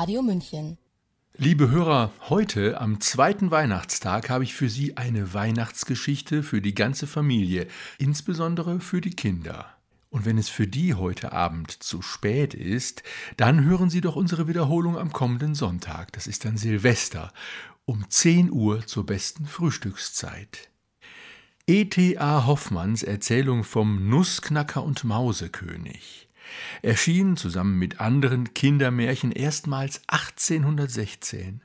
Radio München. Liebe Hörer, heute am zweiten Weihnachtstag habe ich für Sie eine Weihnachtsgeschichte für die ganze Familie, insbesondere für die Kinder. Und wenn es für die heute Abend zu spät ist, dann hören Sie doch unsere Wiederholung am kommenden Sonntag, das ist dann Silvester, um 10 Uhr zur besten Frühstückszeit. E.T.A. Hoffmanns Erzählung vom Nussknacker und Mausekönig erschien zusammen mit anderen Kindermärchen erstmals 1816.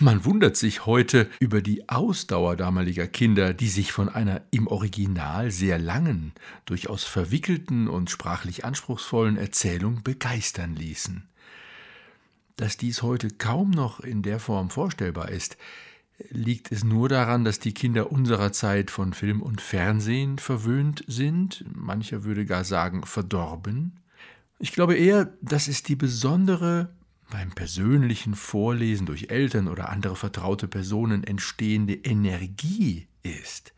Man wundert sich heute über die Ausdauer damaliger Kinder, die sich von einer im Original sehr langen, durchaus verwickelten und sprachlich anspruchsvollen Erzählung begeistern ließen. Dass dies heute kaum noch in der Form vorstellbar ist, liegt es nur daran, dass die Kinder unserer Zeit von Film und Fernsehen verwöhnt sind, mancher würde gar sagen verdorben. Ich glaube eher, dass es die besondere, beim persönlichen Vorlesen durch Eltern oder andere vertraute Personen entstehende Energie ist,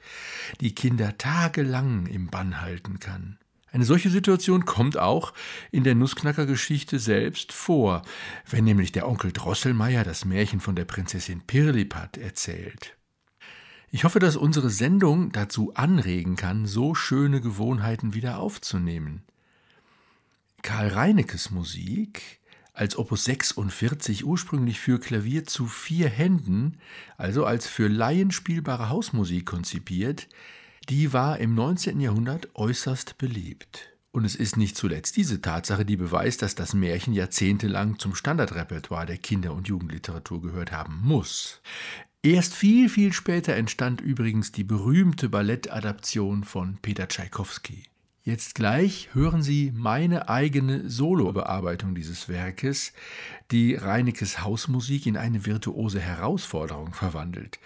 die Kinder tagelang im Bann halten kann. Eine solche Situation kommt auch in der Nussknacker-Geschichte selbst vor, wenn nämlich der Onkel Drosselmeier das Märchen von der Prinzessin Pirlipat erzählt. Ich hoffe, dass unsere Sendung dazu anregen kann, so schöne Gewohnheiten wieder aufzunehmen. Karl Reinekes Musik, als Opus 46 ursprünglich für Klavier zu vier Händen, also als für Laien spielbare Hausmusik konzipiert, die war im 19. Jahrhundert äußerst beliebt. Und es ist nicht zuletzt diese Tatsache, die beweist, dass das Märchen jahrzehntelang zum Standardrepertoire der Kinder- und Jugendliteratur gehört haben muss. Erst viel, viel später entstand übrigens die berühmte Ballettadaption von Peter Tschaikowski. Jetzt gleich hören Sie meine eigene Solobearbeitung dieses Werkes, die Reinekes Hausmusik in eine virtuose Herausforderung verwandelt,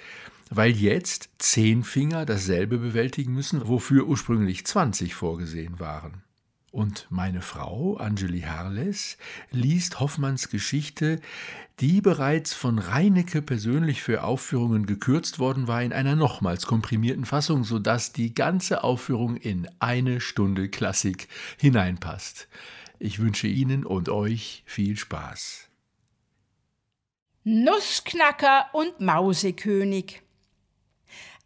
weil jetzt zehn Finger dasselbe bewältigen müssen, wofür ursprünglich 20 vorgesehen waren. Und meine Frau, Angeli Harles, liest Hoffmanns Geschichte, die bereits von Reinecke persönlich für Aufführungen gekürzt worden war, in einer nochmals komprimierten Fassung, sodass die ganze Aufführung in eine Stunde Klassik hineinpasst. Ich wünsche Ihnen und euch viel Spaß. Nussknacker und Mausekönig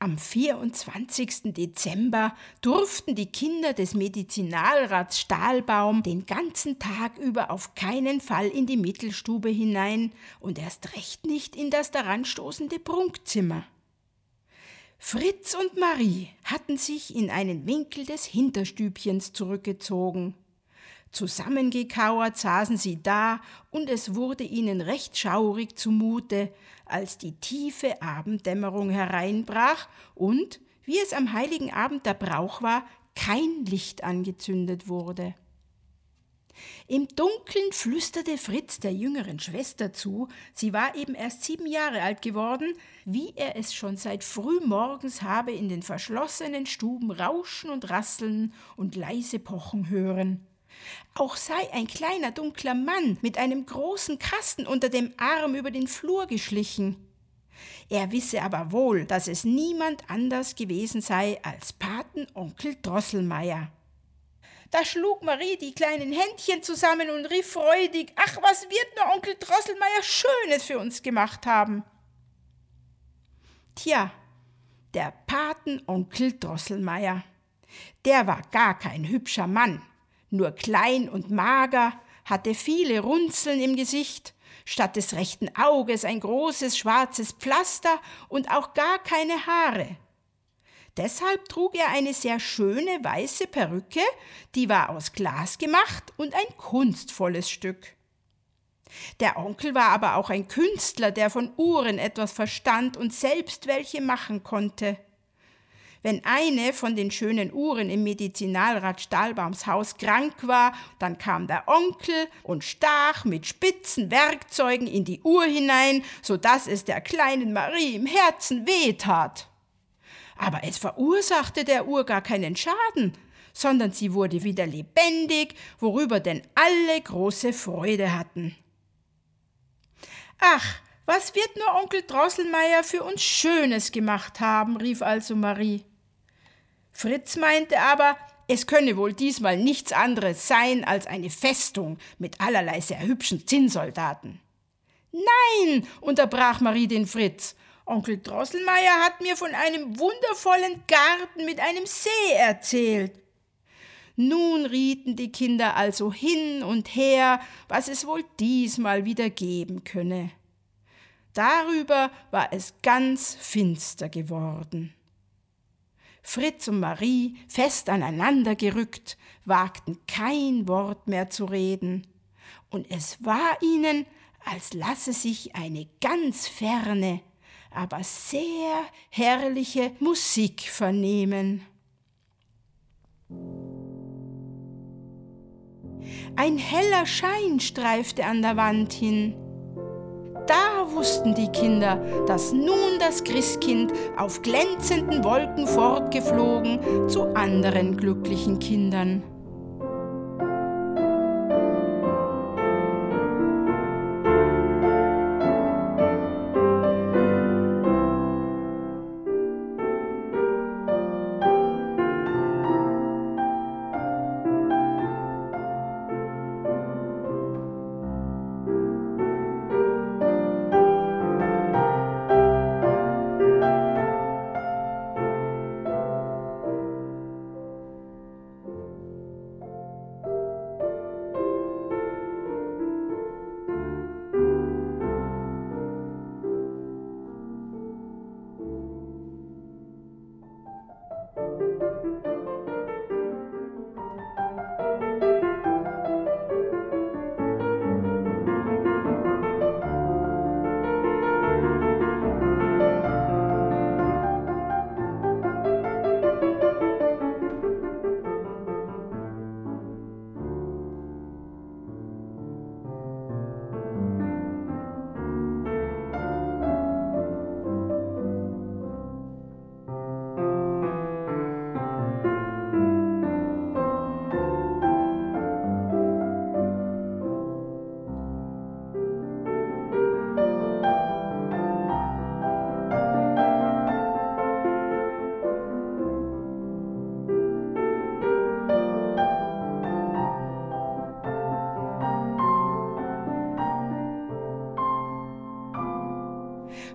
am 24. Dezember durften die Kinder des Medizinalrats Stahlbaum den ganzen Tag über auf keinen Fall in die Mittelstube hinein und erst recht nicht in das daranstoßende Prunkzimmer. Fritz und Marie hatten sich in einen Winkel des Hinterstübchens zurückgezogen. Zusammengekauert saßen sie da, und es wurde ihnen recht schaurig zumute, als die tiefe Abenddämmerung hereinbrach und, wie es am heiligen Abend der Brauch war, kein Licht angezündet wurde. Im Dunkeln flüsterte Fritz der jüngeren Schwester zu, sie war eben erst sieben Jahre alt geworden, wie er es schon seit frühmorgens habe in den verschlossenen Stuben rauschen und rasseln und leise pochen hören. Auch sei ein kleiner dunkler Mann mit einem großen Kasten unter dem Arm über den Flur geschlichen. Er wisse aber wohl, dass es niemand anders gewesen sei als Patenonkel Drosselmeier. Da schlug Marie die kleinen Händchen zusammen und rief freudig: Ach, was wird nur Onkel Drosselmeier Schönes für uns gemacht haben? Tja, der Patenonkel Drosselmeier, der war gar kein hübscher Mann, nur klein und mager, hatte viele Runzeln im Gesicht, statt des rechten Auges ein großes schwarzes Pflaster und auch gar keine Haare. Deshalb trug er eine sehr schöne weiße Perücke, die war aus Glas gemacht und ein kunstvolles Stück. Der Onkel war aber auch ein Künstler, der von Uhren etwas verstand und selbst welche machen konnte. Wenn eine von den schönen Uhren im Medizinalrat Stahlbaums Haus krank war, dann kam der Onkel und stach mit spitzen Werkzeugen in die Uhr hinein, so dass es der kleinen Marie im Herzen wehtat. Aber es verursachte der Uhr gar keinen Schaden, sondern sie wurde wieder lebendig, worüber denn alle große Freude hatten. Ach, was wird nur Onkel Drosselmeier für uns Schönes gemacht haben, rief also Marie. Fritz meinte aber, es könne wohl diesmal nichts anderes sein als eine Festung mit allerlei sehr hübschen Zinnsoldaten. Nein, unterbrach Marie den Fritz. Onkel Drosselmeier hat mir von einem wundervollen Garten mit einem See erzählt. Nun rieten die Kinder also hin und her, was es wohl diesmal wieder geben könne. Darüber war es ganz finster geworden. Fritz und Marie, fest aneinander gerückt, wagten kein Wort mehr zu reden, und es war ihnen, als lasse sich eine ganz ferne, aber sehr herrliche Musik vernehmen. Ein heller Schein streifte an der Wand hin. Da wussten die Kinder, dass nun das Christkind auf glänzenden Wolken fortgeflogen zu anderen glücklichen Kindern.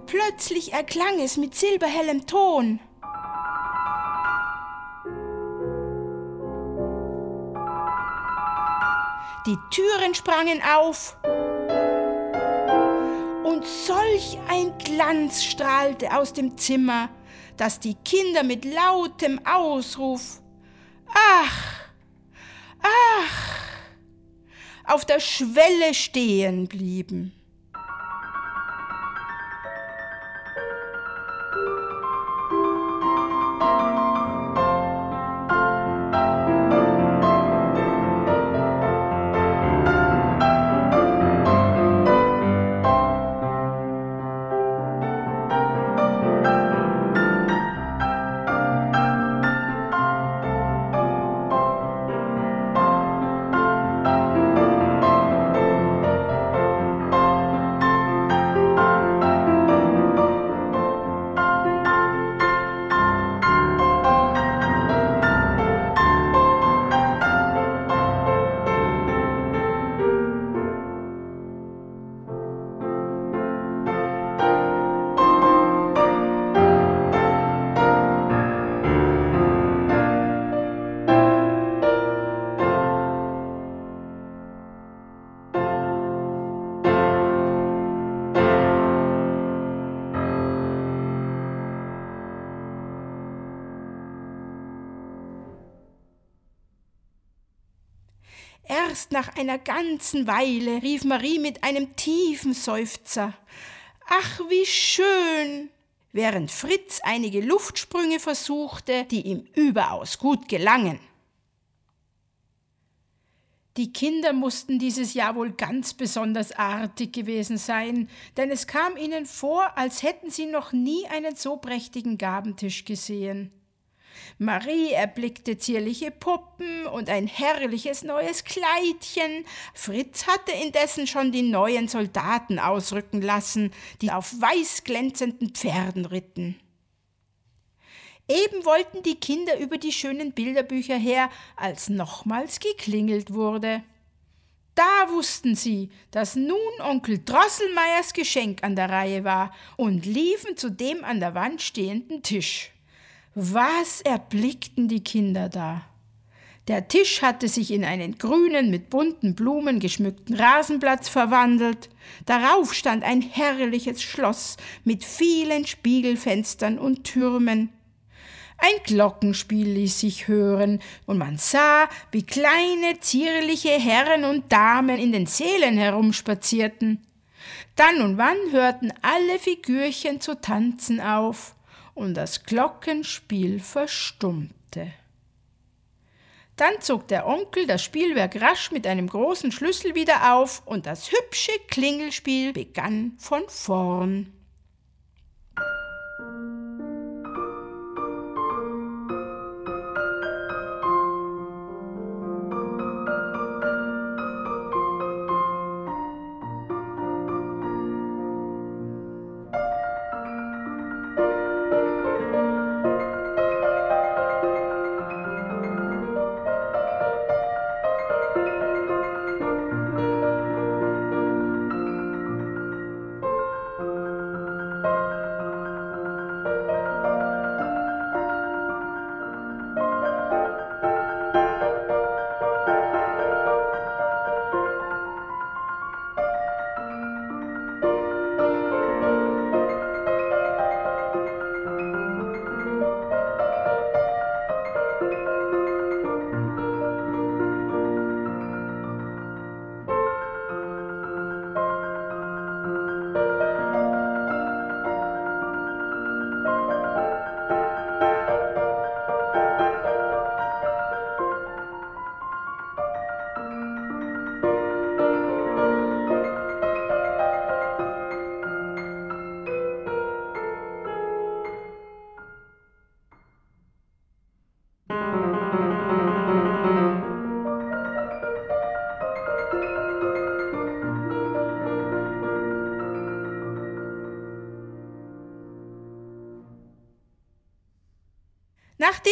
Plötzlich erklang es mit silberhellem Ton. Die Türen sprangen auf und solch ein Glanz strahlte aus dem Zimmer, dass die Kinder mit lautem Ausruf Ach, ach, auf der Schwelle stehen blieben. Einer ganzen Weile rief Marie mit einem tiefen Seufzer Ach, wie schön. während Fritz einige Luftsprünge versuchte, die ihm überaus gut gelangen. Die Kinder mussten dieses Jahr wohl ganz besonders artig gewesen sein, denn es kam ihnen vor, als hätten sie noch nie einen so prächtigen Gabentisch gesehen. Marie erblickte zierliche Puppen und ein herrliches neues Kleidchen. Fritz hatte indessen schon die neuen Soldaten ausrücken lassen, die auf weiß glänzenden Pferden ritten. Eben wollten die Kinder über die schönen Bilderbücher her, als nochmals geklingelt wurde. Da wussten sie, dass nun Onkel Drosselmeiers Geschenk an der Reihe war und liefen zu dem an der Wand stehenden Tisch. Was erblickten die Kinder da? Der Tisch hatte sich in einen grünen, mit bunten Blumen geschmückten Rasenplatz verwandelt. Darauf stand ein herrliches Schloss mit vielen Spiegelfenstern und Türmen. Ein Glockenspiel ließ sich hören, und man sah, wie kleine, zierliche Herren und Damen in den Sälen herumspazierten. Dann und wann hörten alle Figürchen zu tanzen auf, und das Glockenspiel verstummte. Dann zog der Onkel das Spielwerk rasch mit einem großen Schlüssel wieder auf, und das hübsche Klingelspiel begann von vorn.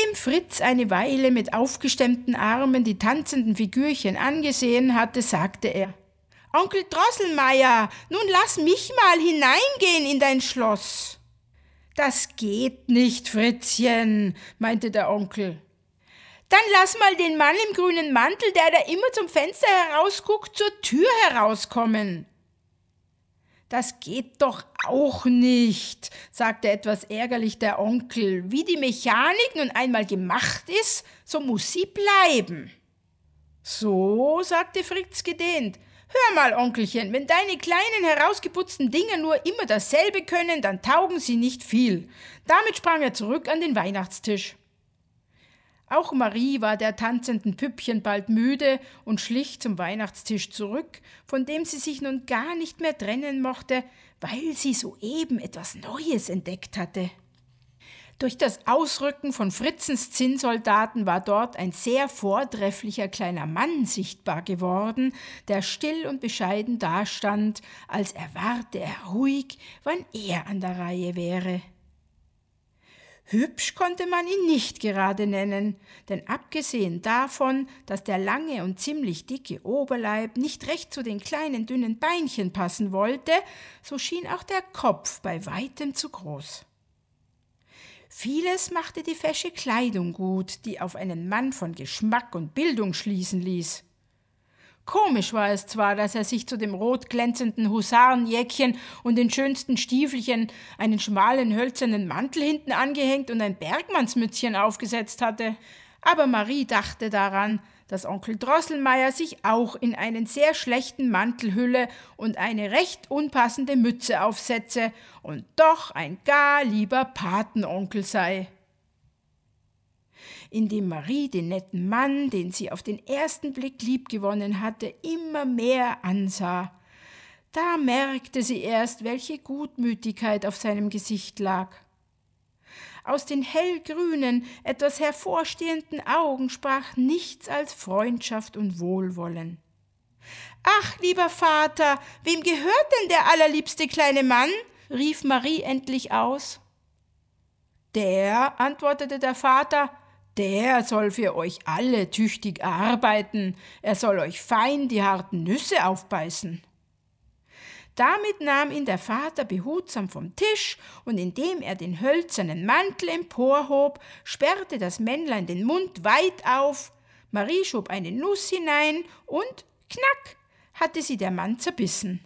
Nachdem Fritz eine Weile mit aufgestemmten Armen die tanzenden Figürchen angesehen hatte, sagte er Onkel Drosselmeier, nun lass mich mal hineingehen in dein Schloss. Das geht nicht, Fritzchen, meinte der Onkel. Dann lass mal den Mann im grünen Mantel, der da immer zum Fenster herausguckt, zur Tür herauskommen. Das geht doch auch nicht, sagte etwas ärgerlich der Onkel. Wie die Mechanik nun einmal gemacht ist, so muss sie bleiben. So, sagte Fritz gedehnt. Hör mal, Onkelchen, wenn deine kleinen herausgeputzten Dinger nur immer dasselbe können, dann taugen sie nicht viel. Damit sprang er zurück an den Weihnachtstisch. Auch Marie war der tanzenden Püppchen bald müde und schlich zum Weihnachtstisch zurück, von dem sie sich nun gar nicht mehr trennen mochte, weil sie soeben etwas Neues entdeckt hatte. Durch das Ausrücken von Fritzens Zinnsoldaten war dort ein sehr vortrefflicher kleiner Mann sichtbar geworden, der still und bescheiden dastand, als erwarte er ruhig, wann er an der Reihe wäre. Hübsch konnte man ihn nicht gerade nennen, denn abgesehen davon, dass der lange und ziemlich dicke Oberleib nicht recht zu den kleinen dünnen Beinchen passen wollte, so schien auch der Kopf bei weitem zu groß. Vieles machte die fesche Kleidung gut, die auf einen Mann von Geschmack und Bildung schließen ließ. Komisch war es zwar, dass er sich zu dem rot glänzenden Husarenjäckchen und den schönsten Stiefelchen einen schmalen hölzernen Mantel hinten angehängt und ein Bergmannsmützchen aufgesetzt hatte, aber Marie dachte daran, dass Onkel Drosselmeier sich auch in einen sehr schlechten Mantel hülle und eine recht unpassende Mütze aufsetze und doch ein gar lieber Patenonkel sei. Indem Marie den netten Mann, den sie auf den ersten Blick liebgewonnen hatte, immer mehr ansah, da merkte sie erst, welche Gutmütigkeit auf seinem Gesicht lag. Aus den hellgrünen, etwas hervorstehenden Augen sprach nichts als Freundschaft und Wohlwollen. Ach, lieber Vater, wem gehört denn der allerliebste kleine Mann? rief Marie endlich aus. Der, antwortete der Vater, der soll für euch alle tüchtig arbeiten, er soll euch fein die harten Nüsse aufbeißen. Damit nahm ihn der Vater behutsam vom Tisch, und indem er den hölzernen Mantel emporhob, sperrte das Männlein den Mund weit auf, Marie schob eine Nuss hinein, und knack hatte sie der Mann zerbissen.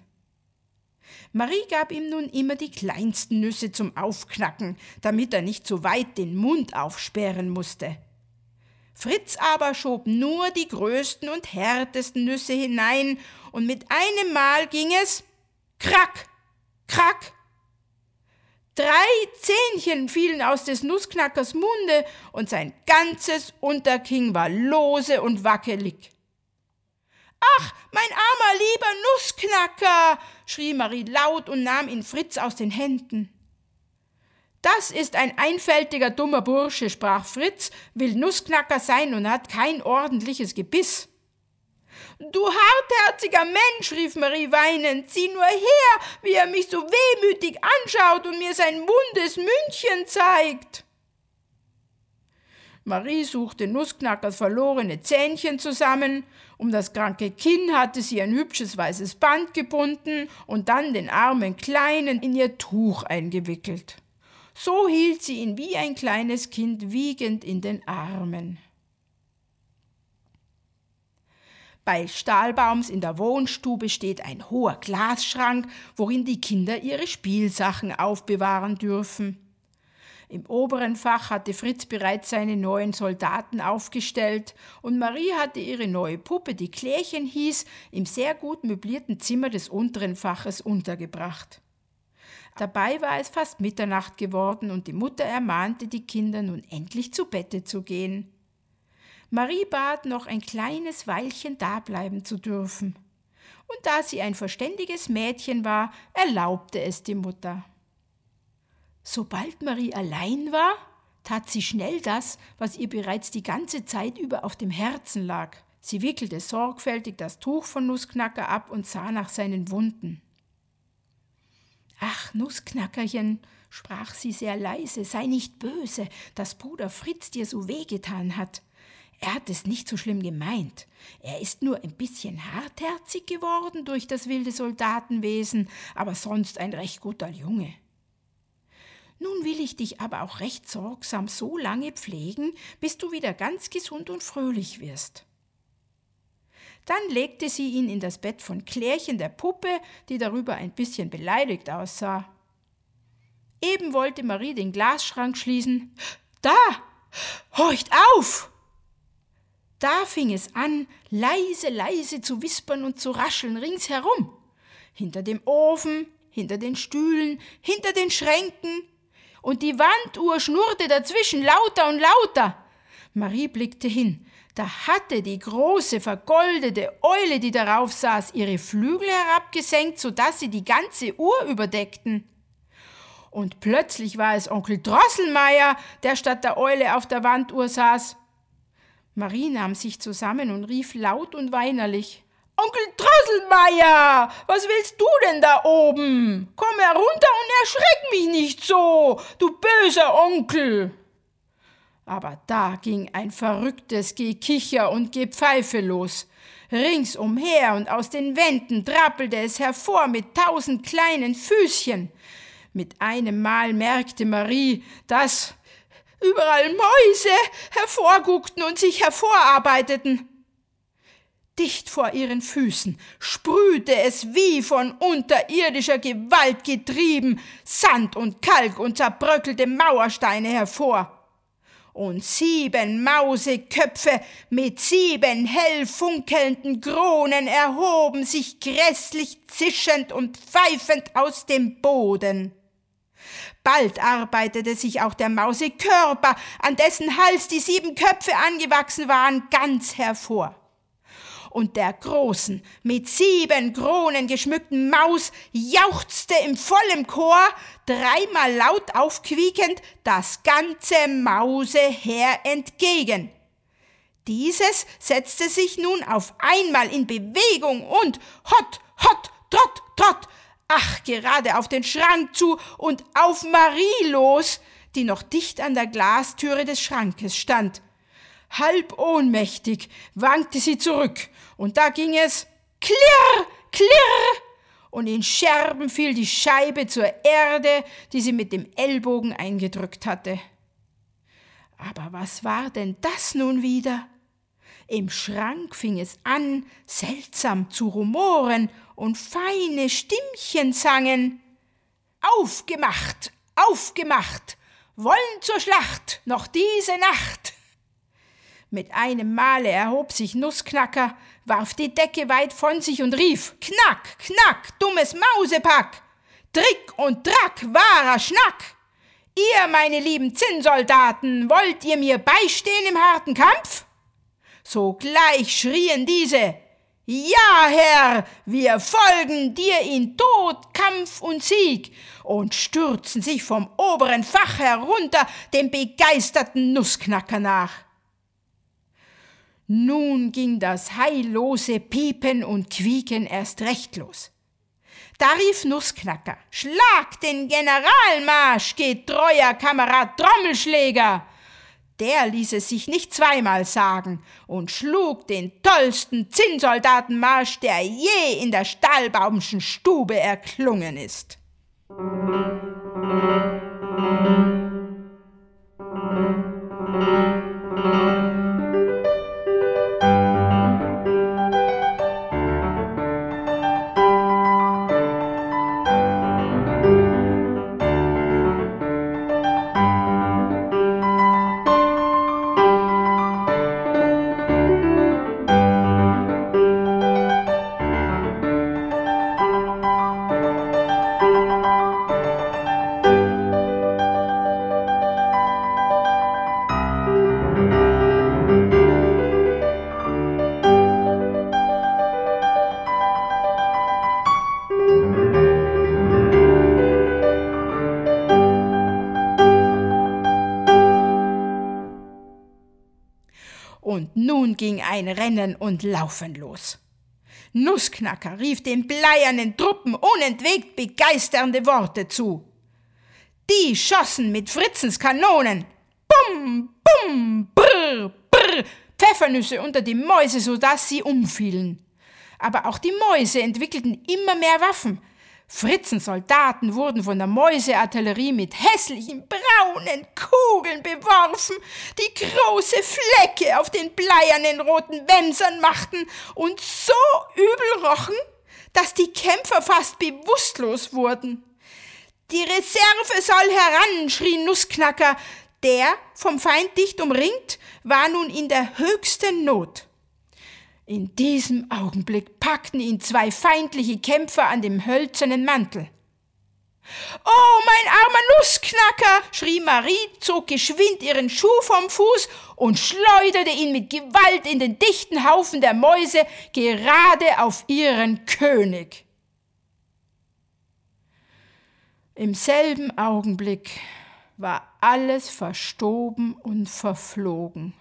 Marie gab ihm nun immer die kleinsten Nüsse zum Aufknacken, damit er nicht so weit den Mund aufsperren musste. Fritz aber schob nur die größten und härtesten Nüsse hinein, und mit einem Mal ging es Krack, krack. Drei Zähnchen fielen aus des Nussknackers Munde und sein ganzes Unterkinn war lose und wackelig. Ach, mein armer lieber Nussknacker, schrie Marie laut und nahm ihn Fritz aus den Händen. Das ist ein einfältiger dummer Bursche, sprach Fritz, will Nussknacker sein und hat kein ordentliches Gebiss. Du hartherziger Mensch, rief Marie weinend, sieh nur her, wie er mich so wehmütig anschaut und mir sein mundes Mündchen zeigt. Marie suchte Nussknackers verlorene Zähnchen zusammen, um das kranke Kinn hatte sie ein hübsches weißes Band gebunden und dann den armen Kleinen in ihr Tuch eingewickelt. So hielt sie ihn wie ein kleines Kind wiegend in den Armen. Bei Stahlbaums in der Wohnstube steht ein hoher Glasschrank, worin die Kinder ihre Spielsachen aufbewahren dürfen. Im oberen Fach hatte Fritz bereits seine neuen Soldaten aufgestellt und Marie hatte ihre neue Puppe, die Klärchen hieß, im sehr gut möblierten Zimmer des unteren Faches untergebracht. Dabei war es fast Mitternacht geworden und die Mutter ermahnte die Kinder nun endlich zu Bette zu gehen. Marie bat, noch ein kleines Weilchen dableiben zu dürfen. Und da sie ein verständiges Mädchen war, erlaubte es die Mutter. Sobald Marie allein war, tat sie schnell das, was ihr bereits die ganze Zeit über auf dem Herzen lag. Sie wickelte sorgfältig das Tuch von Nussknacker ab und sah nach seinen Wunden. Ach, Nussknackerchen, sprach sie sehr leise, sei nicht böse, dass Bruder Fritz dir so wehgetan hat. Er hat es nicht so schlimm gemeint. Er ist nur ein bisschen hartherzig geworden durch das wilde Soldatenwesen, aber sonst ein recht guter Junge. Nun will ich dich aber auch recht sorgsam so lange pflegen, bis du wieder ganz gesund und fröhlich wirst. Dann legte sie ihn in das Bett von Klärchen der Puppe, die darüber ein bisschen beleidigt aussah. Eben wollte Marie den Glasschrank schließen. Da! Horcht auf! Da fing es an, leise, leise zu wispern und zu rascheln ringsherum. Hinter dem Ofen, hinter den Stühlen, hinter den Schränken. Und die Wanduhr schnurrte dazwischen lauter und lauter. Marie blickte hin. Da hatte die große vergoldete Eule, die darauf saß, ihre Flügel herabgesenkt, so dass sie die ganze Uhr überdeckten. Und plötzlich war es Onkel Drosselmeier, der statt der Eule auf der Wanduhr saß. Marie nahm sich zusammen und rief laut und weinerlich Onkel Drosselmeier, was willst du denn da oben? Komm herunter und erschreck mich nicht so, du böser Onkel. Aber da ging ein verrücktes Gekicher und Gepfeife los. Ringsumher und aus den Wänden trappelte es hervor mit tausend kleinen Füßchen. Mit einem Mal merkte Marie, dass überall Mäuse hervorguckten und sich hervorarbeiteten. Dicht vor ihren Füßen sprühte es wie von unterirdischer Gewalt getrieben Sand und Kalk und zerbröckelte Mauersteine hervor. und sieben Mauseköpfe mit sieben hell funkelnden Kronen erhoben sich grässlich zischend und pfeifend aus dem Boden. Bald arbeitete sich auch der Mausekörper, an dessen Hals die sieben Köpfe angewachsen waren, ganz hervor und der großen, mit sieben Kronen geschmückten Maus jauchzte im vollen Chor, dreimal laut aufquiekend, das ganze Mauseheer entgegen. Dieses setzte sich nun auf einmal in Bewegung und hot, hot, trott, trott, ach, gerade auf den Schrank zu und auf Marie los, die noch dicht an der Glastüre des Schrankes stand. Halb ohnmächtig wankte sie zurück und da ging es klirr, klirr, und in Scherben fiel die Scheibe zur Erde, die sie mit dem Ellbogen eingedrückt hatte. Aber was war denn das nun wieder? Im Schrank fing es an, seltsam zu rumoren, und feine Stimmchen sangen. Aufgemacht, aufgemacht, wollen zur Schlacht, noch diese Nacht. Mit einem Male erhob sich Nussknacker, warf die Decke weit von sich und rief Knack, knack, dummes Mausepack. Trick und Track, wahrer Schnack. Ihr, meine lieben Zinnsoldaten, wollt ihr mir beistehen im harten Kampf? Sogleich schrien diese Ja, Herr, wir folgen dir in Tod, Kampf und Sieg und stürzen sich vom oberen Fach herunter dem begeisterten Nussknacker nach. Nun ging das heillose Piepen und Quieken erst recht los. Da rief Nussknacker, Schlag den Generalmarsch, getreuer Kamerad Trommelschläger! Der ließ es sich nicht zweimal sagen und schlug den tollsten Zinnsoldatenmarsch, der je in der Stahlbaumschen Stube erklungen ist. Und nun ging ein Rennen und Laufen los. Nussknacker rief den bleiernen Truppen unentwegt begeisternde Worte zu. Die schossen mit Fritzens Kanonen. Bum, bum, brr, brr, Pfeffernüsse unter die Mäuse, so dass sie umfielen. Aber auch die Mäuse entwickelten immer mehr Waffen, Fritzens Soldaten wurden von der Mäuseartillerie mit hässlichen braunen Kugeln beworfen, die große Flecke auf den bleiernen roten Wänsern machten und so übel rochen, dass die Kämpfer fast bewusstlos wurden. Die Reserve soll heran, schrie Nussknacker, der, vom Feind dicht umringt, war nun in der höchsten Not. In diesem Augenblick packten ihn zwei feindliche Kämpfer an dem hölzernen Mantel. Oh, mein armer Nussknacker! schrie Marie, zog geschwind ihren Schuh vom Fuß und schleuderte ihn mit Gewalt in den dichten Haufen der Mäuse gerade auf ihren König. Im selben Augenblick war alles verstoben und verflogen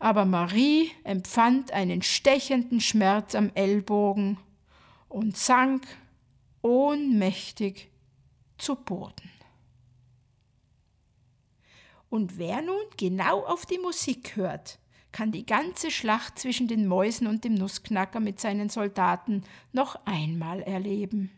aber Marie empfand einen stechenden Schmerz am Ellbogen und sank ohnmächtig zu Boden. Und wer nun genau auf die Musik hört, kann die ganze Schlacht zwischen den Mäusen und dem Nussknacker mit seinen Soldaten noch einmal erleben.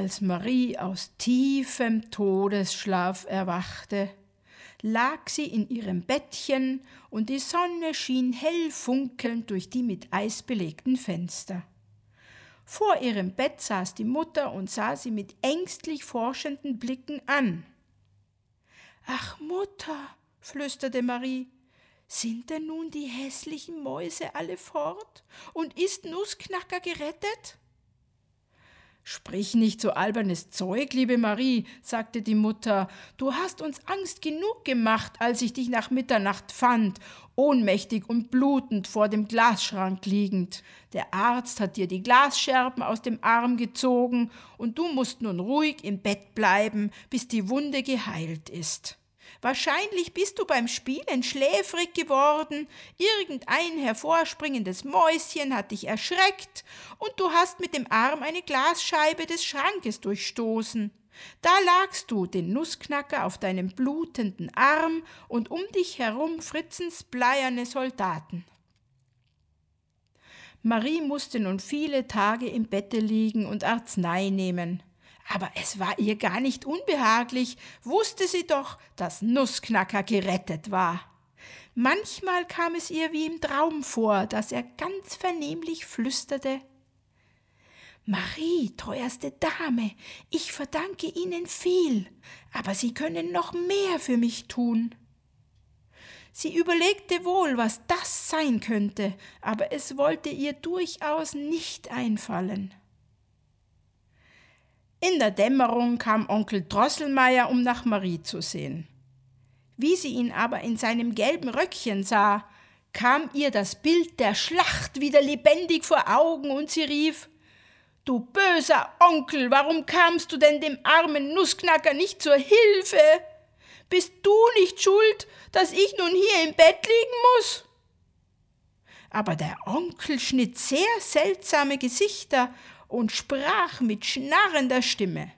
Als Marie aus tiefem Todesschlaf erwachte, lag sie in ihrem Bettchen und die Sonne schien hell funkelnd durch die mit Eis belegten Fenster. Vor ihrem Bett saß die Mutter und sah sie mit ängstlich forschenden Blicken an. Ach Mutter, flüsterte Marie, sind denn nun die hässlichen Mäuse alle fort und ist Nussknacker gerettet? Sprich nicht so albernes Zeug, liebe Marie, sagte die Mutter. Du hast uns Angst genug gemacht, als ich dich nach Mitternacht fand, ohnmächtig und blutend vor dem Glasschrank liegend. Der Arzt hat dir die Glasscherben aus dem Arm gezogen, und du musst nun ruhig im Bett bleiben, bis die Wunde geheilt ist. Wahrscheinlich bist du beim Spielen schläfrig geworden, irgendein hervorspringendes Mäuschen hat dich erschreckt und du hast mit dem Arm eine Glasscheibe des Schrankes durchstoßen. Da lagst du, den Nussknacker, auf deinem blutenden Arm und um dich herum Fritzens bleierne Soldaten. Marie musste nun viele Tage im Bette liegen und Arznei nehmen. Aber es war ihr gar nicht unbehaglich, wusste sie doch, dass Nussknacker gerettet war. Manchmal kam es ihr wie im Traum vor, dass er ganz vernehmlich flüsterte Marie, teuerste Dame, ich verdanke Ihnen viel, aber Sie können noch mehr für mich tun. Sie überlegte wohl, was das sein könnte, aber es wollte ihr durchaus nicht einfallen. In der Dämmerung kam Onkel Drosselmeier, um nach Marie zu sehen. Wie sie ihn aber in seinem gelben Röckchen sah, kam ihr das Bild der Schlacht wieder lebendig vor Augen und sie rief Du böser Onkel, warum kamst du denn dem armen Nussknacker nicht zur Hilfe? Bist du nicht schuld, dass ich nun hier im Bett liegen muss? Aber der Onkel schnitt sehr seltsame Gesichter und sprach mit schnarrender Stimme.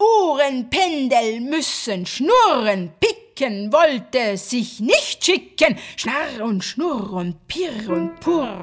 Uhrenpendel müssen schnurren, picken wollte sich nicht schicken, schnarr und schnurr und pirr und purr.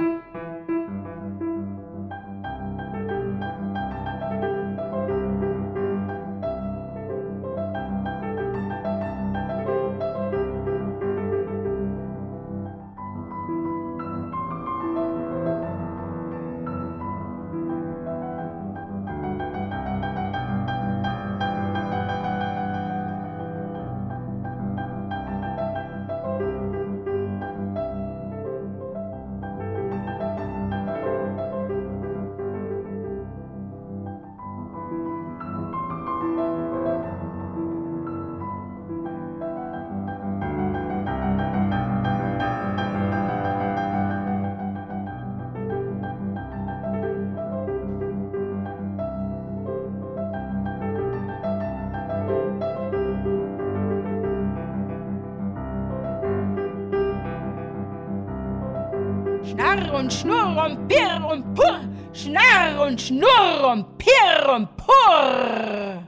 Und Schnurr und Pirr und Purr, Schnarr und Schnurr und Pirr und Purr.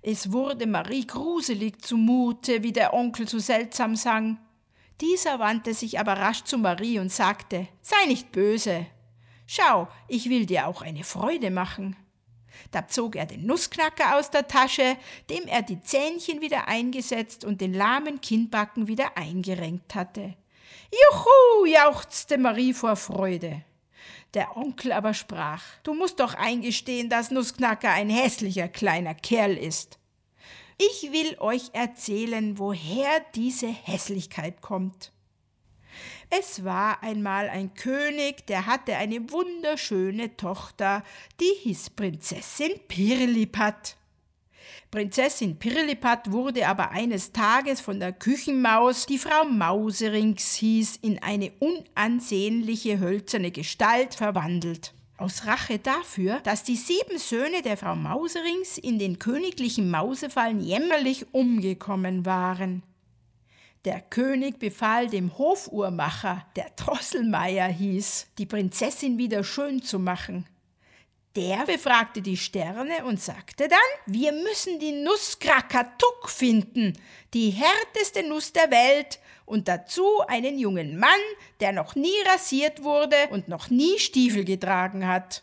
Es wurde Marie gruselig zumute, wie der Onkel so seltsam sang. Dieser wandte sich aber rasch zu Marie und sagte, sei nicht böse. Schau, ich will dir auch eine Freude machen. Da zog er den Nussknacker aus der Tasche, dem er die Zähnchen wieder eingesetzt und den lahmen Kinnbacken wieder eingerenkt hatte. Juhu, jauchzte Marie vor Freude. Der Onkel aber sprach, du musst doch eingestehen, dass Nussknacker ein hässlicher kleiner Kerl ist. Ich will euch erzählen, woher diese Hässlichkeit kommt. Es war einmal ein König, der hatte eine wunderschöne Tochter, die hieß Prinzessin Pirlipat. Prinzessin Pirlipat wurde aber eines Tages von der Küchenmaus, die Frau Mauserings hieß, in eine unansehnliche hölzerne Gestalt verwandelt. Aus Rache dafür, dass die sieben Söhne der Frau Mauserings in den königlichen Mausefallen jämmerlich umgekommen waren. Der König befahl dem Hofuhrmacher, der Drosselmeier hieß, die Prinzessin wieder schön zu machen. Der befragte die Sterne und sagte dann, wir müssen die Nuss Krakatuk finden, die härteste Nuss der Welt, und dazu einen jungen Mann, der noch nie rasiert wurde und noch nie Stiefel getragen hat.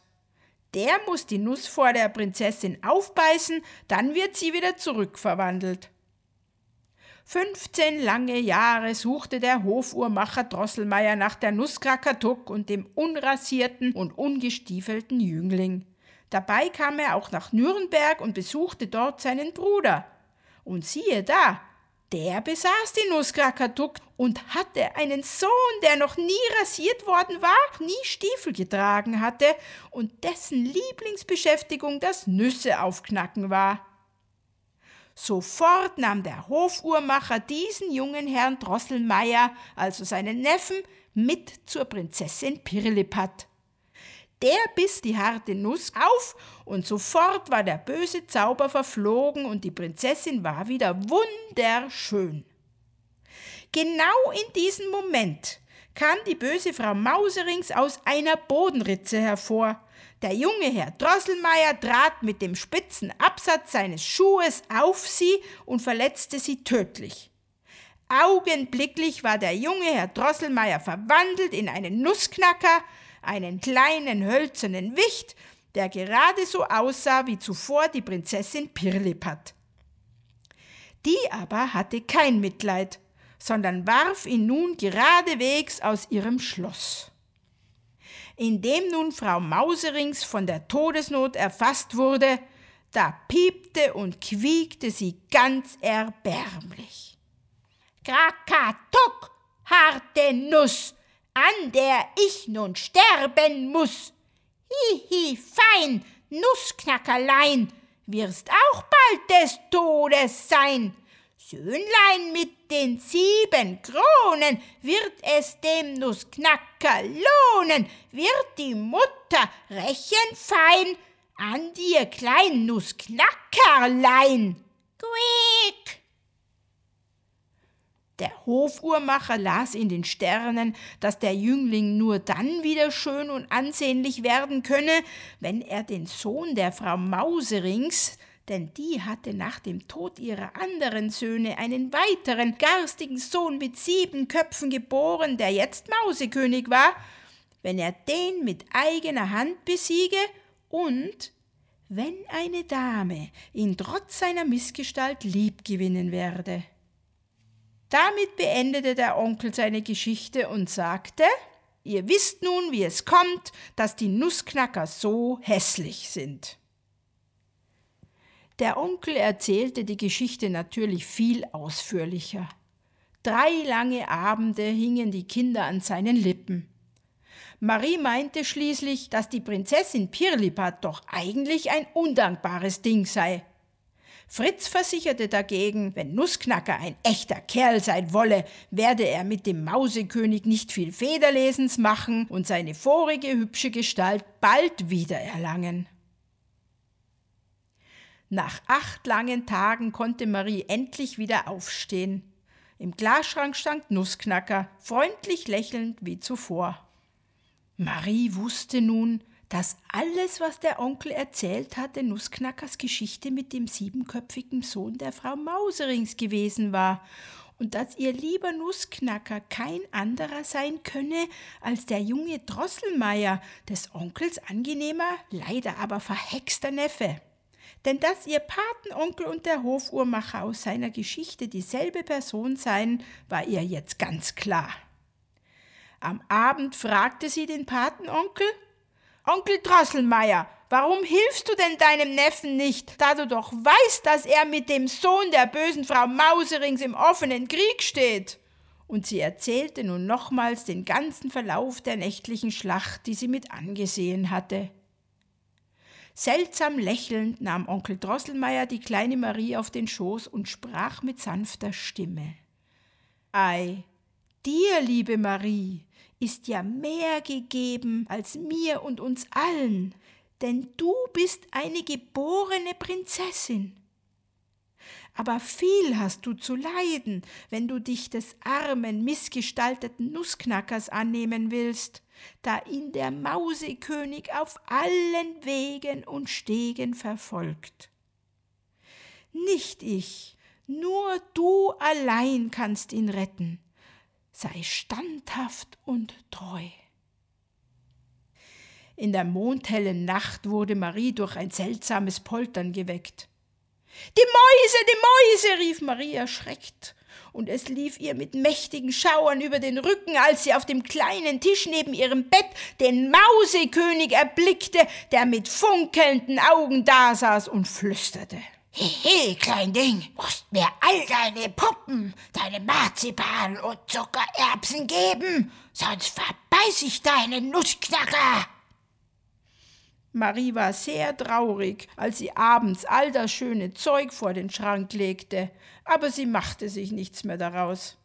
Der muss die Nuss vor der Prinzessin aufbeißen, dann wird sie wieder zurückverwandelt. 15 lange Jahre suchte der Hofuhrmacher Drosselmeier nach der Nusskrakatuk und dem unrasierten und ungestiefelten Jüngling. Dabei kam er auch nach Nürnberg und besuchte dort seinen Bruder. Und siehe da, der besaß die Nusskrakatuk und hatte einen Sohn, der noch nie rasiert worden war, nie Stiefel getragen hatte und dessen Lieblingsbeschäftigung das Nüsse aufknacken war. Sofort nahm der Hofuhrmacher diesen jungen Herrn Drosselmeier, also seinen Neffen, mit zur Prinzessin Pirlipat. Der biss die harte Nuss auf, und sofort war der böse Zauber verflogen und die Prinzessin war wieder wunderschön. Genau in diesem Moment kam die böse Frau Mauserings aus einer Bodenritze hervor. Der junge Herr Drosselmeier trat mit dem spitzen Absatz seines Schuhes auf sie und verletzte sie tödlich. Augenblicklich war der junge Herr Drosselmeier verwandelt in einen Nussknacker, einen kleinen hölzernen Wicht, der gerade so aussah wie zuvor die Prinzessin Pirlipat. Die aber hatte kein Mitleid, sondern warf ihn nun geradewegs aus ihrem Schloss. Indem nun Frau Mauserings von der Todesnot erfasst wurde, da piepte und quiekte sie ganz erbärmlich. Krakatuk, harte Nuss, an der ich nun sterben muss. Hihi, fein, Nussknackerlein, wirst auch bald des Todes sein. Söhnlein mit den sieben Kronen, wird es dem Nussknacker lohnen, wird die Mutter rächen fein an dir klein Nussknackerlein. Quiek! Der Hofuhrmacher las in den Sternen, dass der Jüngling nur dann wieder schön und ansehnlich werden könne, wenn er den Sohn der Frau Mauserings, denn die hatte nach dem Tod ihrer anderen Söhne einen weiteren garstigen Sohn mit sieben Köpfen geboren, der jetzt Mausekönig war, wenn er den mit eigener Hand besiege und wenn eine Dame ihn trotz seiner Missgestalt liebgewinnen werde. Damit beendete der Onkel seine Geschichte und sagte, Ihr wisst nun, wie es kommt, dass die Nussknacker so hässlich sind. Der Onkel erzählte die Geschichte natürlich viel ausführlicher. Drei lange Abende hingen die Kinder an seinen Lippen. Marie meinte schließlich, dass die Prinzessin Pirlipat doch eigentlich ein undankbares Ding sei. Fritz versicherte dagegen, wenn Nussknacker ein echter Kerl sein wolle, werde er mit dem Mausekönig nicht viel Federlesens machen und seine vorige hübsche Gestalt bald wiedererlangen. Nach acht langen Tagen konnte Marie endlich wieder aufstehen. Im Glasschrank stand Nussknacker, freundlich lächelnd wie zuvor. Marie wusste nun, dass alles, was der Onkel erzählt hatte, Nussknackers Geschichte mit dem siebenköpfigen Sohn der Frau Mauserings gewesen war und dass ihr lieber Nussknacker kein anderer sein könne als der junge Drosselmeier, des Onkels angenehmer, leider aber verhexter Neffe denn dass ihr Patenonkel und der Hofuhrmacher aus seiner Geschichte dieselbe Person seien, war ihr jetzt ganz klar. Am Abend fragte sie den Patenonkel Onkel Drosselmeier, warum hilfst du denn deinem Neffen nicht, da du doch weißt, dass er mit dem Sohn der bösen Frau Mauserings im offenen Krieg steht? Und sie erzählte nun nochmals den ganzen Verlauf der nächtlichen Schlacht, die sie mit angesehen hatte. Seltsam lächelnd nahm Onkel Drosselmeier die kleine Marie auf den Schoß und sprach mit sanfter Stimme. Ei, dir, liebe Marie, ist ja mehr gegeben als mir und uns allen, denn du bist eine geborene Prinzessin. Aber viel hast du zu leiden, wenn du dich des armen, missgestalteten Nussknackers annehmen willst da ihn der Mausekönig auf allen Wegen und Stegen verfolgt. Nicht ich, nur du allein kannst ihn retten. Sei standhaft und treu. In der mondhellen Nacht wurde Marie durch ein seltsames Poltern geweckt. Die Mäuse, die Mäuse, rief Marie erschreckt, und es lief ihr mit mächtigen Schauern über den Rücken, als sie auf dem kleinen Tisch neben ihrem Bett den Mausekönig erblickte, der mit funkelnden Augen dasaß und flüsterte. Hehe, klein Ding, musst mir all deine Puppen, deine Marzipan und Zuckererbsen geben, sonst verbeiß ich deinen Nussknacker. Marie war sehr traurig, als sie abends all das schöne Zeug vor den Schrank legte, aber sie machte sich nichts mehr daraus.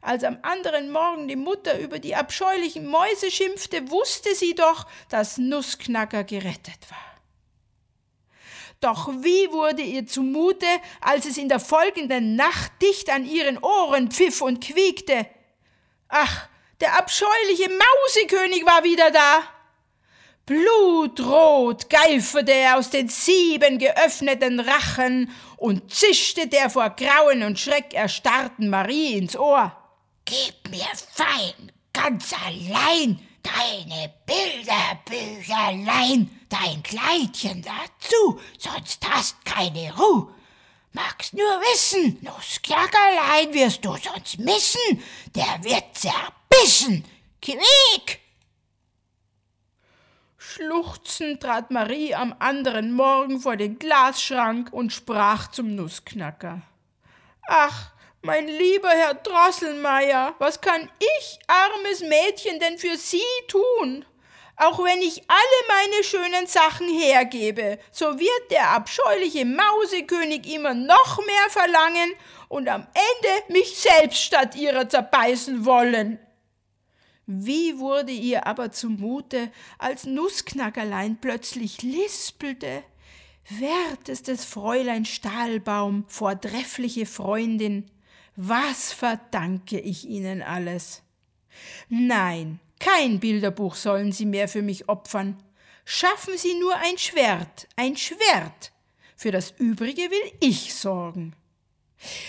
Als am anderen Morgen die Mutter über die abscheulichen Mäuse schimpfte, wusste sie doch, dass Nussknacker gerettet war. Doch wie wurde ihr zumute, als es in der folgenden Nacht dicht an ihren Ohren pfiff und quiekte? Ach, der abscheuliche Mausekönig war wieder da. Blutrot geiferte er aus den sieben geöffneten Rachen und zischte der vor Grauen und Schreck erstarrten Marie ins Ohr. Gib mir fein, ganz allein, deine Bilderbücherlein, dein Kleidchen dazu, sonst hast keine Ruh. Magst nur wissen, Nussknackerlein wirst du sonst missen, der wird zerbissen. Quiek! Schluchzend trat Marie am anderen Morgen vor den Glasschrank und sprach zum Nussknacker. Ach, mein lieber Herr Drosselmeier, was kann ich, armes Mädchen, denn für Sie tun? Auch wenn ich alle meine schönen Sachen hergebe, so wird der abscheuliche Mausekönig immer noch mehr verlangen und am Ende mich selbst statt ihrer zerbeißen wollen. Wie wurde ihr aber zumute, als Nussknackerlein plötzlich lispelte. Wertestes Fräulein Stahlbaum, vortreffliche Freundin, was verdanke ich Ihnen alles? Nein, kein Bilderbuch sollen Sie mehr für mich opfern. Schaffen Sie nur ein Schwert, ein Schwert. Für das Übrige will ich sorgen.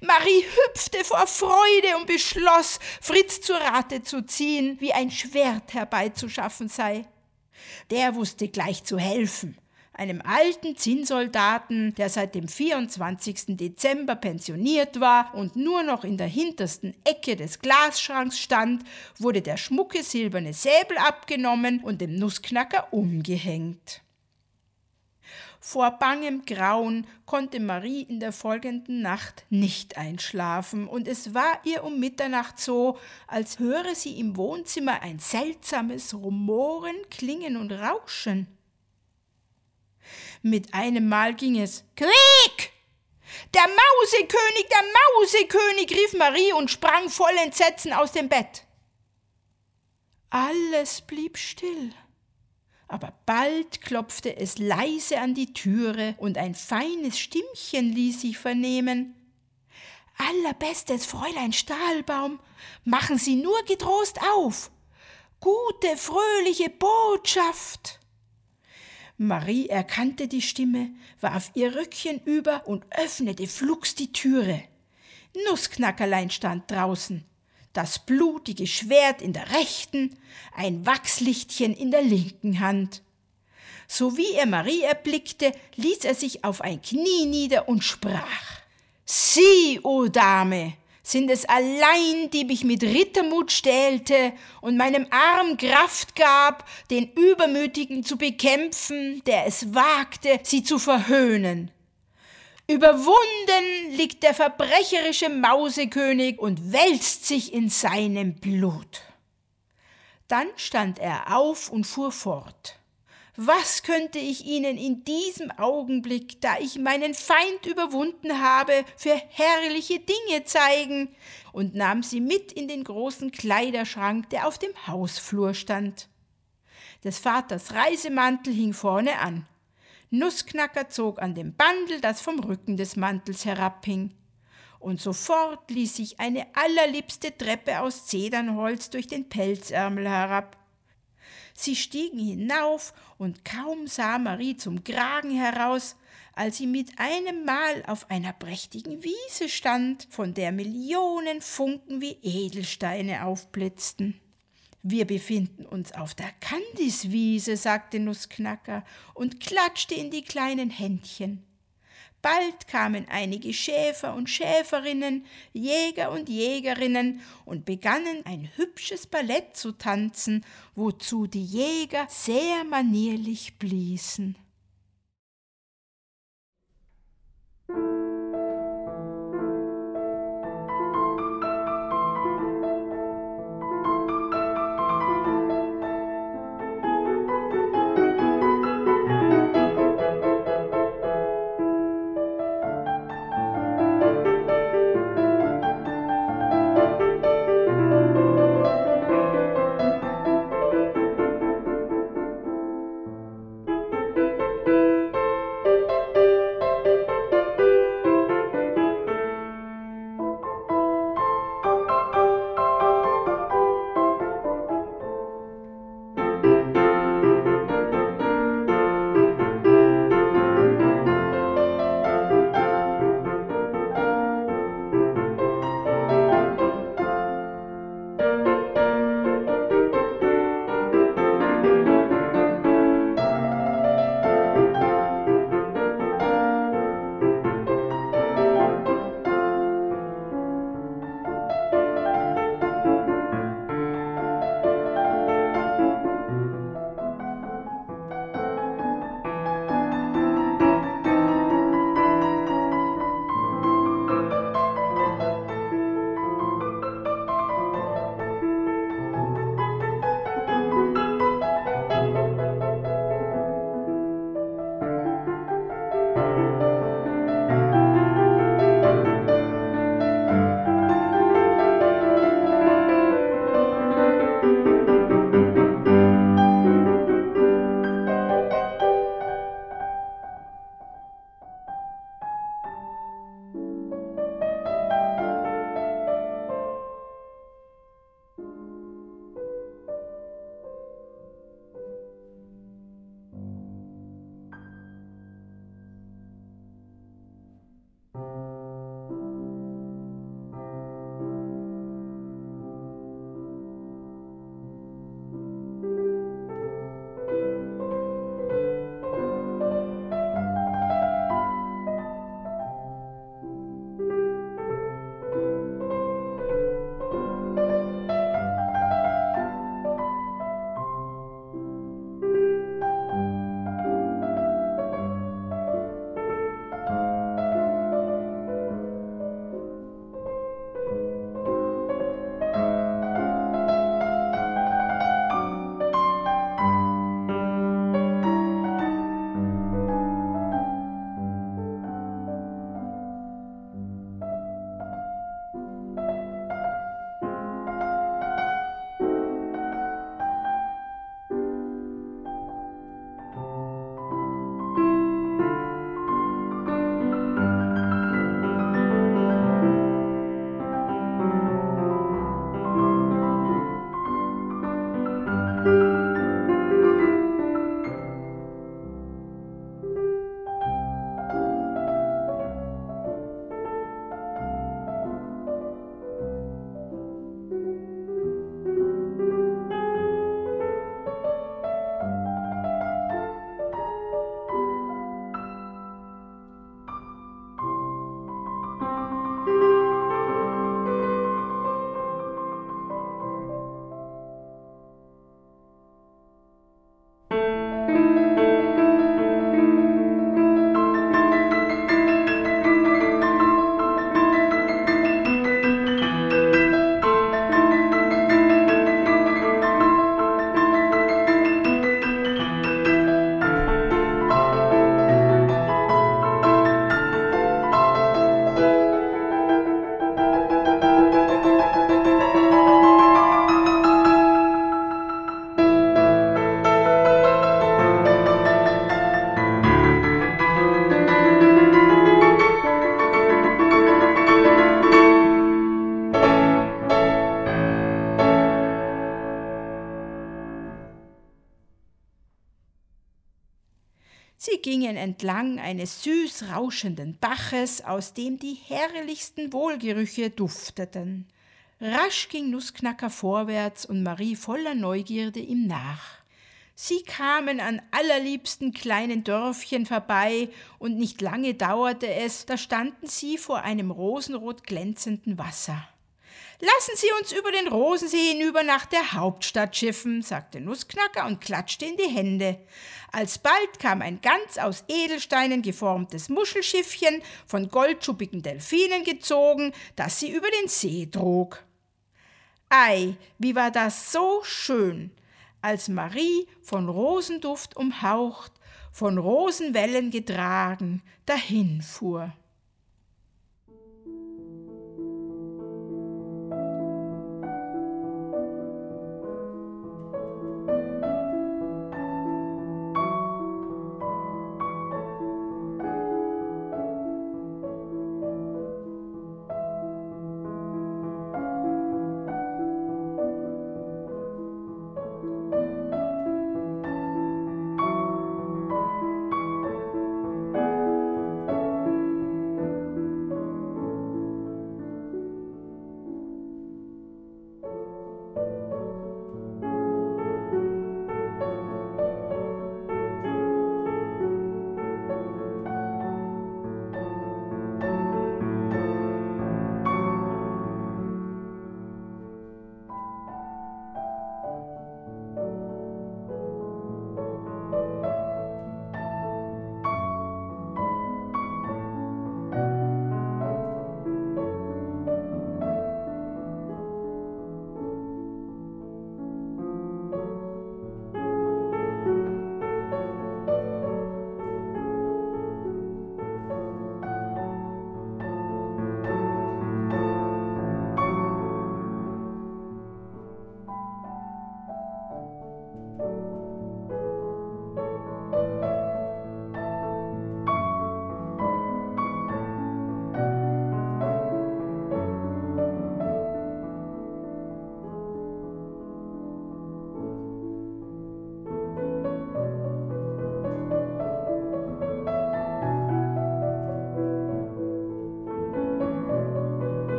Marie hüpfte vor Freude und beschloss, Fritz zu Rate zu ziehen, wie ein Schwert herbeizuschaffen sei. Der wusste gleich zu helfen. Einem alten Zinnsoldaten, der seit dem 24. Dezember pensioniert war und nur noch in der hintersten Ecke des Glasschranks stand, wurde der schmucke silberne Säbel abgenommen und dem Nussknacker umgehängt. Vor bangem Grauen konnte Marie in der folgenden Nacht nicht einschlafen, und es war ihr um Mitternacht so, als höre sie im Wohnzimmer ein seltsames Rumoren, Klingen und Rauschen. Mit einem Mal ging es Quiek! Der Mausekönig, der Mausekönig, rief Marie und sprang voll Entsetzen aus dem Bett. Alles blieb still aber bald klopfte es leise an die Türe und ein feines Stimmchen ließ sich vernehmen. Allerbestes Fräulein Stahlbaum, machen Sie nur getrost auf. Gute, fröhliche Botschaft. Marie erkannte die Stimme, warf ihr Röckchen über und öffnete flugs die Türe. Nussknackerlein stand draußen das blutige Schwert in der rechten, ein Wachslichtchen in der linken Hand. Sowie er Marie erblickte, ließ er sich auf ein Knie nieder und sprach Sie, o oh Dame, sind es allein, die mich mit Rittermut stählte und meinem Arm Kraft gab, den Übermütigen zu bekämpfen, der es wagte, sie zu verhöhnen. Überwunden liegt der verbrecherische Mausekönig und wälzt sich in seinem Blut. Dann stand er auf und fuhr fort. Was könnte ich Ihnen in diesem Augenblick, da ich meinen Feind überwunden habe, für herrliche Dinge zeigen? und nahm sie mit in den großen Kleiderschrank, der auf dem Hausflur stand. Des Vaters Reisemantel hing vorne an. Nussknacker zog an dem Bandel, das vom Rücken des Mantels herabhing. Und sofort ließ sich eine allerliebste Treppe aus Zedernholz durch den Pelzärmel herab. Sie stiegen hinauf, und kaum sah Marie zum Kragen heraus, als sie mit einem Mal auf einer prächtigen Wiese stand, von der Millionen Funken wie Edelsteine aufblitzten. Wir befinden uns auf der Kandiswiese, sagte Nussknacker und klatschte in die kleinen Händchen. Bald kamen einige Schäfer und Schäferinnen, Jäger und Jägerinnen und begannen ein hübsches Ballett zu tanzen, wozu die Jäger sehr manierlich bliesen. Entlang eines süß rauschenden Baches, aus dem die herrlichsten Wohlgerüche dufteten. Rasch ging Nussknacker vorwärts und Marie voller Neugierde ihm nach. Sie kamen an allerliebsten kleinen Dörfchen vorbei, und nicht lange dauerte es, da standen sie vor einem rosenrot glänzenden Wasser. Lassen Sie uns über den Rosensee hinüber nach der Hauptstadt schiffen, sagte Nussknacker und klatschte in die Hände. Alsbald kam ein ganz aus Edelsteinen geformtes Muschelschiffchen, von goldschuppigen Delfinen gezogen, das sie über den See trug. Ei, wie war das so schön, als Marie von Rosenduft umhaucht, von Rosenwellen getragen, dahinfuhr.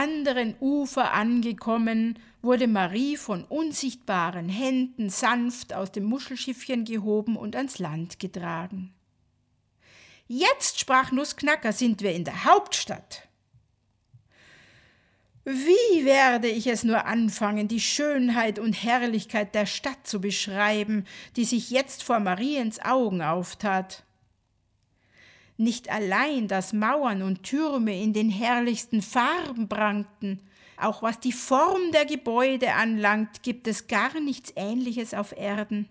Anderen Ufer angekommen, wurde Marie von unsichtbaren Händen sanft aus dem Muschelschiffchen gehoben und ans Land getragen. Jetzt, sprach Nussknacker, sind wir in der Hauptstadt. Wie werde ich es nur anfangen, die Schönheit und Herrlichkeit der Stadt zu beschreiben, die sich jetzt vor Mariens Augen auftat? Nicht allein, dass Mauern und Türme in den herrlichsten Farben prangten, auch was die Form der Gebäude anlangt, gibt es gar nichts Ähnliches auf Erden.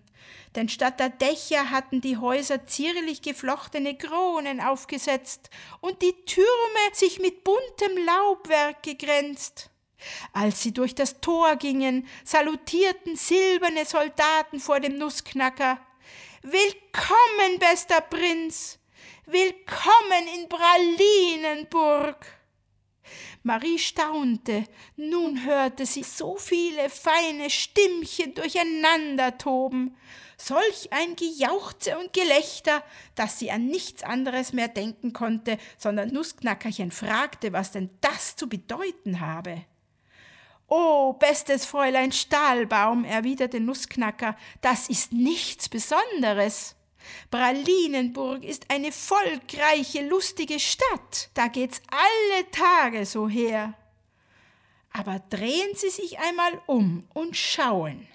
Denn statt der Dächer hatten die Häuser zierlich geflochtene Kronen aufgesetzt und die Türme sich mit buntem Laubwerk gegrenzt. Als sie durch das Tor gingen, salutierten silberne Soldaten vor dem Nussknacker. Willkommen, bester Prinz! Willkommen in Pralinenburg. Marie staunte, nun hörte sie so viele feine Stimmchen durcheinander toben, solch ein Gejauchze und Gelächter, dass sie an nichts anderes mehr denken konnte, sondern Nussknackerchen fragte, was denn das zu bedeuten habe. Oh, bestes Fräulein Stahlbaum, erwiderte Nussknacker, das ist nichts Besonderes. Pralinenburg ist eine volkreiche, lustige Stadt. Da geht's alle Tage so her. Aber drehen Sie sich einmal um und schauen.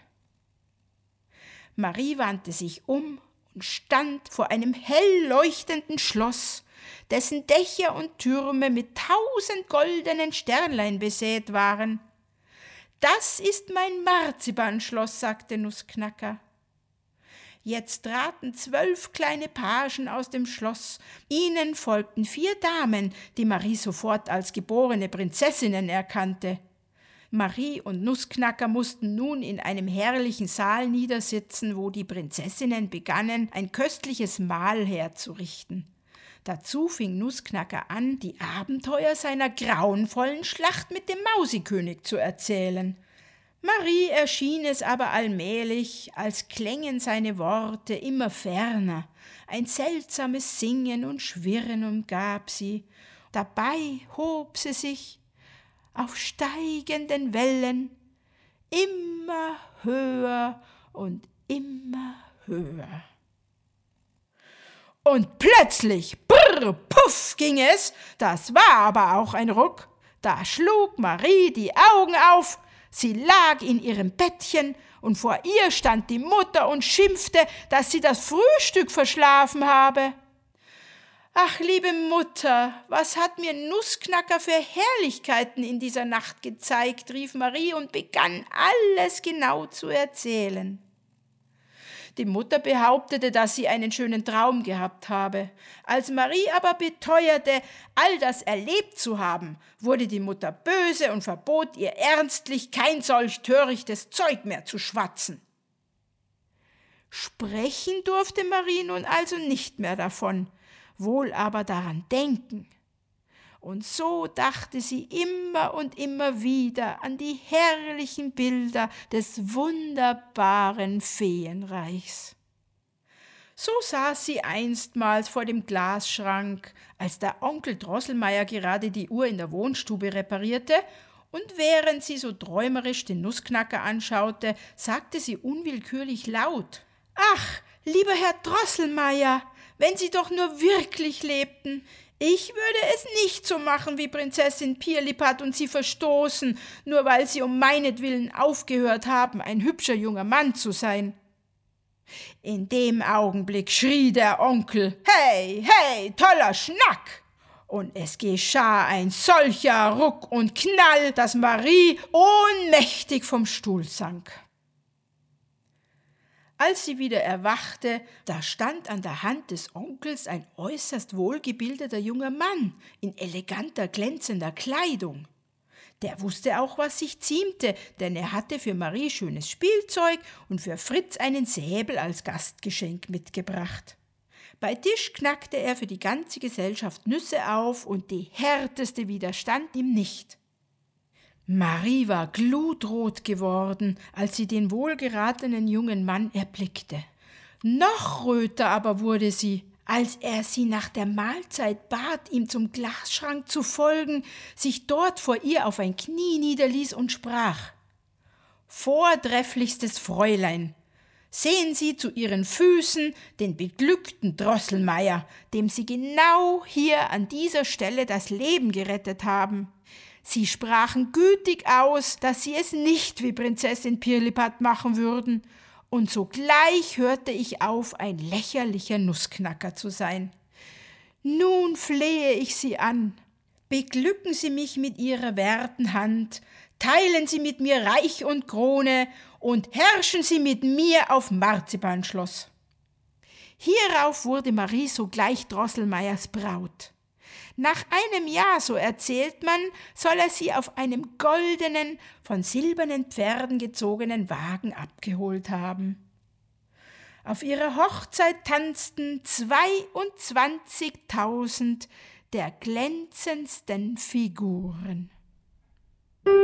Marie wandte sich um und stand vor einem hell leuchtenden Schloss, dessen Dächer und Türme mit tausend goldenen Sternlein besät waren. Das ist mein Marzipanschloss, sagte Nussknacker. Jetzt traten zwölf kleine Pagen aus dem Schloss. Ihnen folgten vier Damen, die Marie sofort als geborene Prinzessinnen erkannte. Marie und Nussknacker mussten nun in einem herrlichen Saal niedersitzen, wo die Prinzessinnen begannen, ein köstliches Mahl herzurichten. Dazu fing Nussknacker an, die Abenteuer seiner grauenvollen Schlacht mit dem Mausekönig zu erzählen. Marie erschien es aber allmählich, als klängen seine Worte immer ferner, ein seltsames Singen und Schwirren umgab sie, dabei hob sie sich auf steigenden Wellen immer höher und immer höher. Und plötzlich, brr, puff, ging es, das war aber auch ein Ruck, da schlug Marie die Augen auf, sie lag in ihrem Bettchen, und vor ihr stand die Mutter und schimpfte, dass sie das Frühstück verschlafen habe. Ach, liebe Mutter, was hat mir Nussknacker für Herrlichkeiten in dieser Nacht gezeigt, rief Marie und begann alles genau zu erzählen. Die Mutter behauptete, dass sie einen schönen Traum gehabt habe. Als Marie aber beteuerte, all das erlebt zu haben, wurde die Mutter böse und verbot ihr ernstlich, kein solch törichtes Zeug mehr zu schwatzen. Sprechen durfte Marie nun also nicht mehr davon, wohl aber daran denken. Und so dachte sie immer und immer wieder an die herrlichen Bilder des wunderbaren Feenreichs. So saß sie einstmals vor dem Glasschrank, als der Onkel Drosselmeier gerade die Uhr in der Wohnstube reparierte, und während sie so träumerisch den Nussknacker anschaute, sagte sie unwillkürlich laut Ach, lieber Herr Drosselmeier, wenn Sie doch nur wirklich lebten, ich würde es nicht so machen wie Prinzessin Pirlipat und sie verstoßen, nur weil sie um meinetwillen aufgehört haben, ein hübscher junger Mann zu sein. In dem Augenblick schrie der Onkel Hey, hey, toller Schnack. Und es geschah ein solcher Ruck und Knall, dass Marie ohnmächtig vom Stuhl sank. Als sie wieder erwachte, da stand an der Hand des Onkels ein äußerst wohlgebildeter junger Mann in eleganter, glänzender Kleidung. Der wusste auch, was sich ziemte, denn er hatte für Marie schönes Spielzeug und für Fritz einen Säbel als Gastgeschenk mitgebracht. Bei Tisch knackte er für die ganze Gesellschaft Nüsse auf und die härteste widerstand ihm nicht. Marie war glutrot geworden, als sie den wohlgeratenen jungen Mann erblickte. Noch röter aber wurde sie, als er sie nach der Mahlzeit bat, ihm zum Glasschrank zu folgen, sich dort vor ihr auf ein Knie niederließ und sprach Vortrefflichstes Fräulein, sehen Sie zu Ihren Füßen den beglückten Drosselmeier, dem Sie genau hier an dieser Stelle das Leben gerettet haben. Sie sprachen gütig aus, dass sie es nicht wie Prinzessin Pirlipat machen würden, und sogleich hörte ich auf, ein lächerlicher Nussknacker zu sein. Nun flehe ich Sie an, beglücken Sie mich mit Ihrer werten Hand, teilen Sie mit mir Reich und Krone und herrschen Sie mit mir auf Marzipanschloss. Hierauf wurde Marie sogleich Drosselmeiers Braut. Nach einem Jahr, so erzählt man, soll er sie auf einem goldenen, von silbernen Pferden gezogenen Wagen abgeholt haben. Auf ihrer Hochzeit tanzten zweiundzwanzigtausend der glänzendsten Figuren. Das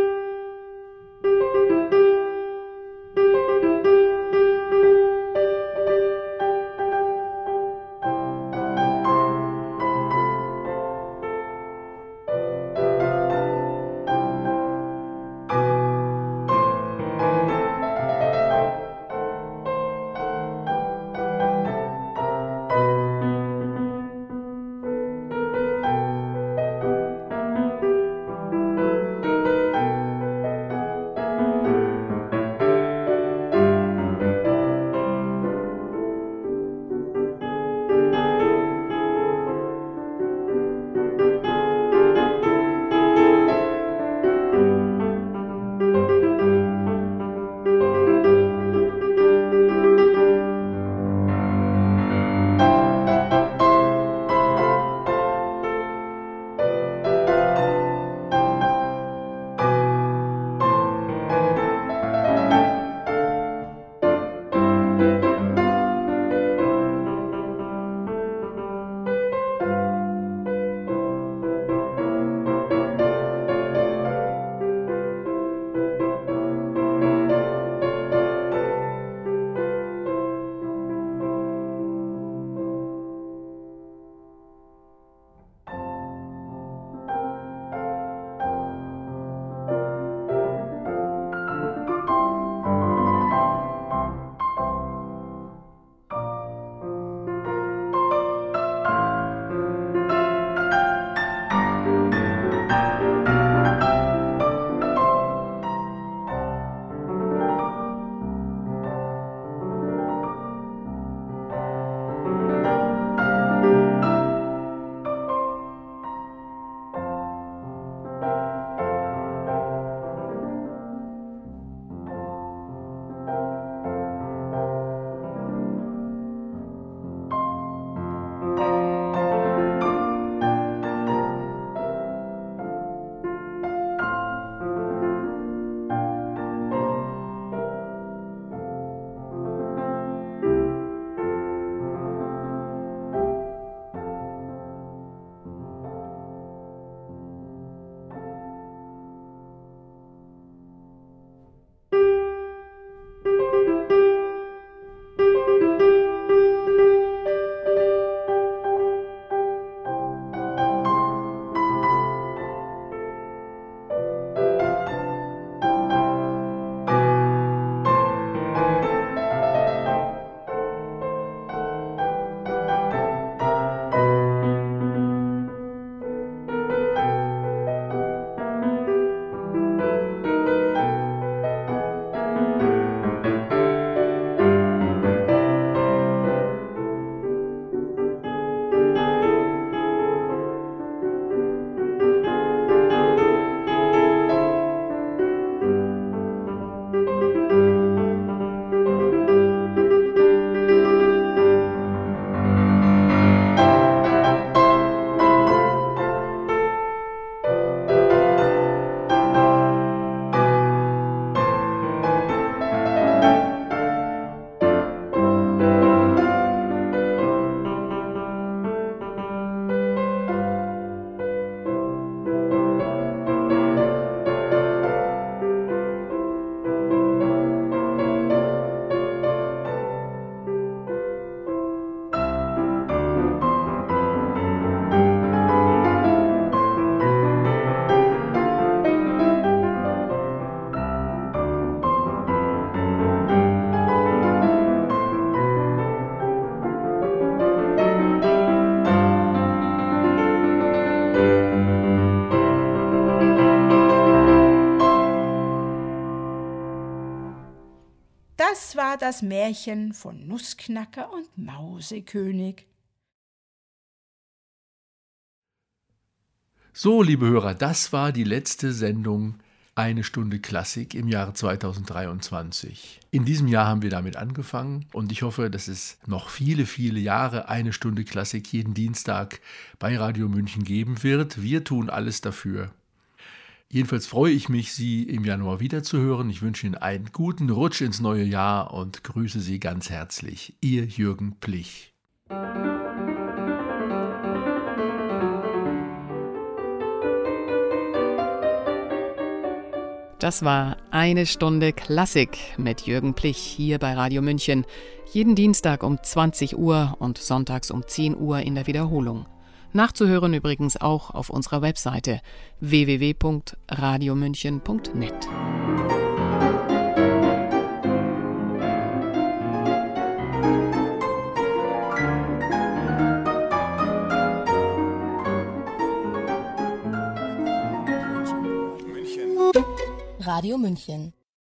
das Märchen von Nussknacker und Mausekönig. So, liebe Hörer, das war die letzte Sendung Eine Stunde Klassik im Jahre 2023. In diesem Jahr haben wir damit angefangen und ich hoffe, dass es noch viele, viele Jahre Eine Stunde Klassik jeden Dienstag bei Radio München geben wird. Wir tun alles dafür. Jedenfalls freue ich mich, Sie im Januar wiederzuhören. Ich wünsche Ihnen einen guten Rutsch ins neue Jahr und grüße Sie ganz herzlich. Ihr Jürgen Plich. Das war eine Stunde Klassik mit Jürgen Plich hier bei Radio München. Jeden Dienstag um 20 Uhr und sonntags um 10 Uhr in der Wiederholung. Nachzuhören übrigens auch auf unserer Webseite www.radiomünchen.net. Radio München